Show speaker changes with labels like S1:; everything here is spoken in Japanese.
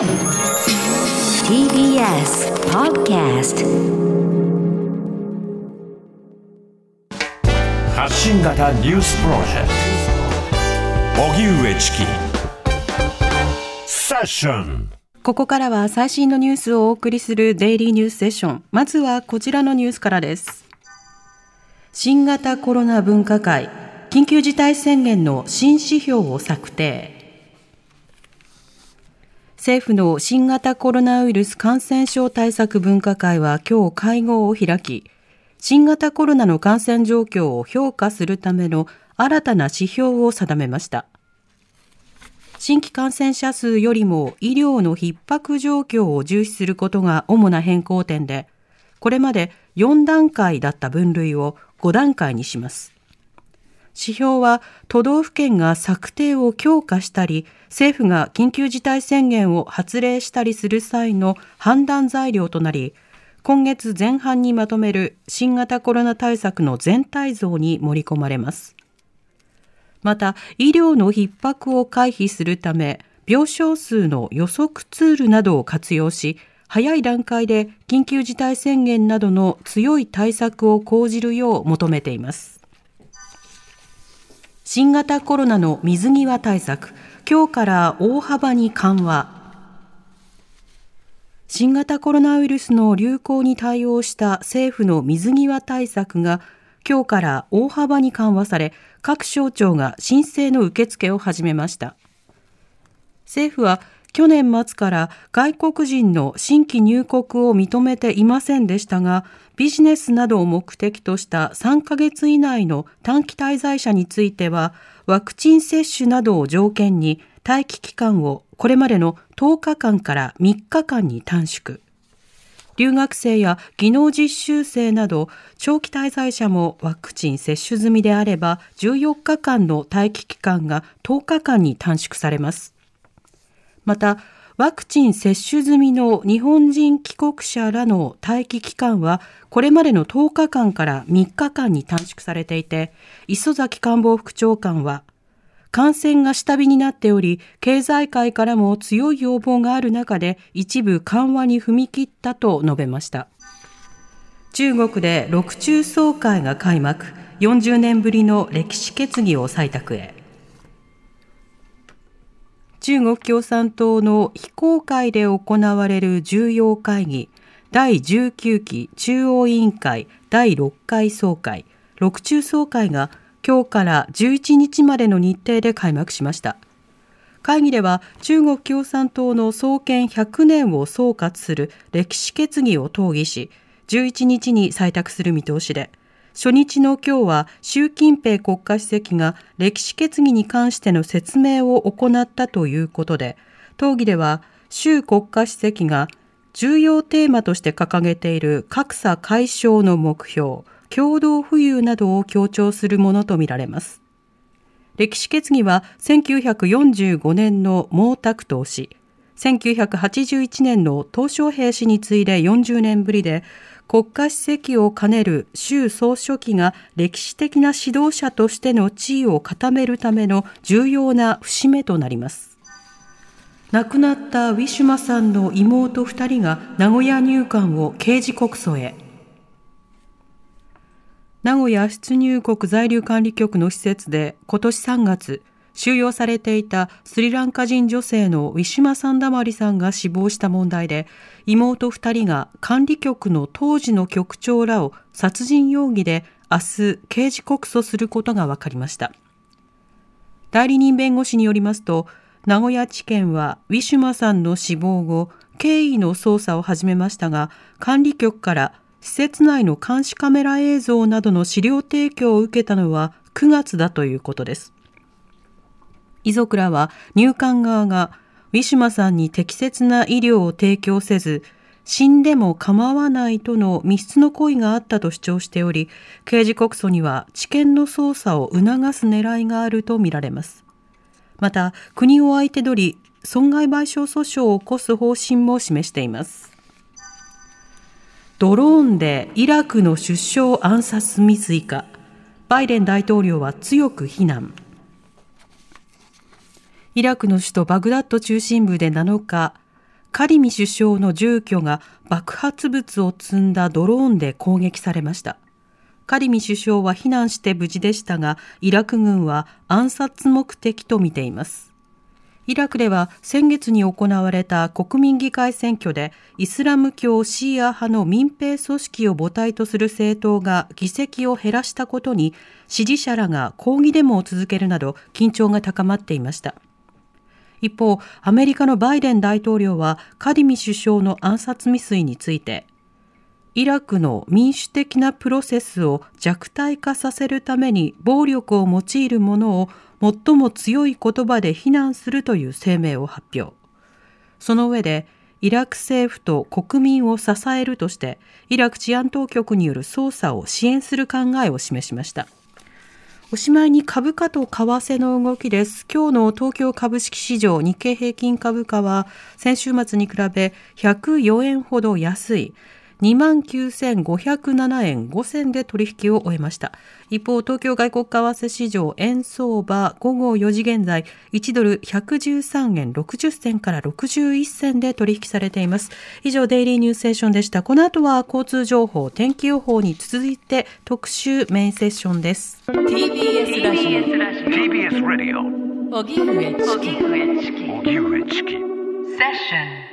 S1: TBS Podcast
S2: 発信型ニュースプロジェクト荻上チキセッション
S3: ここからは最新のニュースをお送りするデイリーニュースセッション。まずはこちらのニュースからです。新型コロナ分科会、緊急事態宣言の新指標を策定。政府の新型コロナウイルス感染症対策分科会は今日会合を開き、新型コロナの感染状況を評価するための新たな指標を定めました。新規感染者数よりも医療の逼迫状況を重視することが主な変更点で、これまで4段階だった分類を5段階にします。指標は都道府県が策定を強化したり、政府が緊急事態宣言を発令したりする際の判断材料となり、今月前半にまとめる新型コロナ対策の全体像に盛り込まれます。また、医療の逼迫を回避するため、病床数の予測ツールなどを活用し、早い段階で緊急事態宣言などの強い対策を講じるよう求めています。新型コロナの水際対策、今日から大幅に緩和。新型コロナウイルスの流行に対応した政府の水際対策が今日から大幅に緩和され、各省庁が申請の受付を始めました。政府は去年末から外国人の新規入国を認めていませんでしたが、ビジネスなどを目的とした3ヶ月以内の短期滞在者については、ワクチン接種などを条件に待機期間をこれまでの10日間から3日間に短縮。留学生や技能実習生など長期滞在者もワクチン接種済みであれば14日間の待機期間が10日間に短縮されます。また、ワクチン接種済みの日本人帰国者らの待機期間はこれまでの10日間から3日間に短縮されていて、磯崎官房副長官は感染が下火になっており、経済界からも強い要望がある中で一部緩和に踏み切ったと述べました。中国で六中総会が開幕、40年ぶりの歴史決議を採択へ。中国共産党の非公開で行われる重要会議、第19期中央委員会第6回総会、六中総会が今日から11日までの日程で開幕しました。会議では中国共産党の創建100年を総括する歴史決議を討議し、11日に採択する見通しで、初日の今日は習近平国家主席が歴史決議に関しての説明を行ったということで、討議では習国家主席が重要テーマとして掲げている格差解消の目標、共同富裕などを強調するものとみられます。歴史決議は1945年の毛沢東氏、1981年の鄧小平氏に次いで40年ぶりで、国家主席を兼ねる習総書記が歴史的な指導者としての地位を固めるための重要な節目となります。亡くなったウィシュマさんの妹2人が名古屋入管を刑事告訴へ。名古屋出入国在留管理局の施設で今年3月、収容されていたスリランカ人女性のウィシュマ・サンダマリさんが死亡した問題で、妹2人が管理局の当時の局長らを殺人容疑で明日刑事告訴することが分かりました。代理人弁護士によりますと、名古屋地検はウィシュマさんの死亡後、経緯の捜査を始めましたが、管理局から施設内の監視カメラ映像などの資料提供を受けたのは9月だということです。遺族らは入管側がウィシュマさんに適切な医療を提供せず、死んでも構わないとの密室の行為があったと主張しており、刑事告訴には知見の捜査を促す狙いがあるとみられます。また、国を相手取り、損害賠償訴訟を起こす方針も示しています。ドローンでイラクの首相暗殺未遂か、バイデン大統領は強く非難。イラクの首都バグダッド中心部で7日、カリミ首相の住居が爆発物を積んだドローンで攻撃されました。カリミ首相は避難して無事でしたが、イラク軍は暗殺目的と見ています。イラクでは先月に行われた国民議会選挙でイスラム教シーア派の民兵組織を母体とする政党が議席を減らしたことに支持者らが抗議デモを続けるなど緊張が高まっていました。一方、アメリカのバイデン大統領はカディミ首相の暗殺未遂についてイラクの民主的なプロセスを弱体化させるために暴力を用いる者を最も強い言葉で非難するという声明を発表。その上で、イラク政府と国民を支えるとして、イラク治安当局による捜査を支援する考えを示しました。おしまいに株価と為替の動きです。今日の東京株式市場日経平均株価は先週末に比べ104円ほど安い29,507円5銭で取引を終えました。一方、東京外国為替市場円相場午後4時現在、1ドル113円60銭から61銭で取引されています。以上、デイリーニュースセッションでした。この後は交通情報、天気予報に続いて特集メインセッションです。
S1: TBS ラジオ。TBS ラジオ。荻上チキ。荻上チキ。セッション。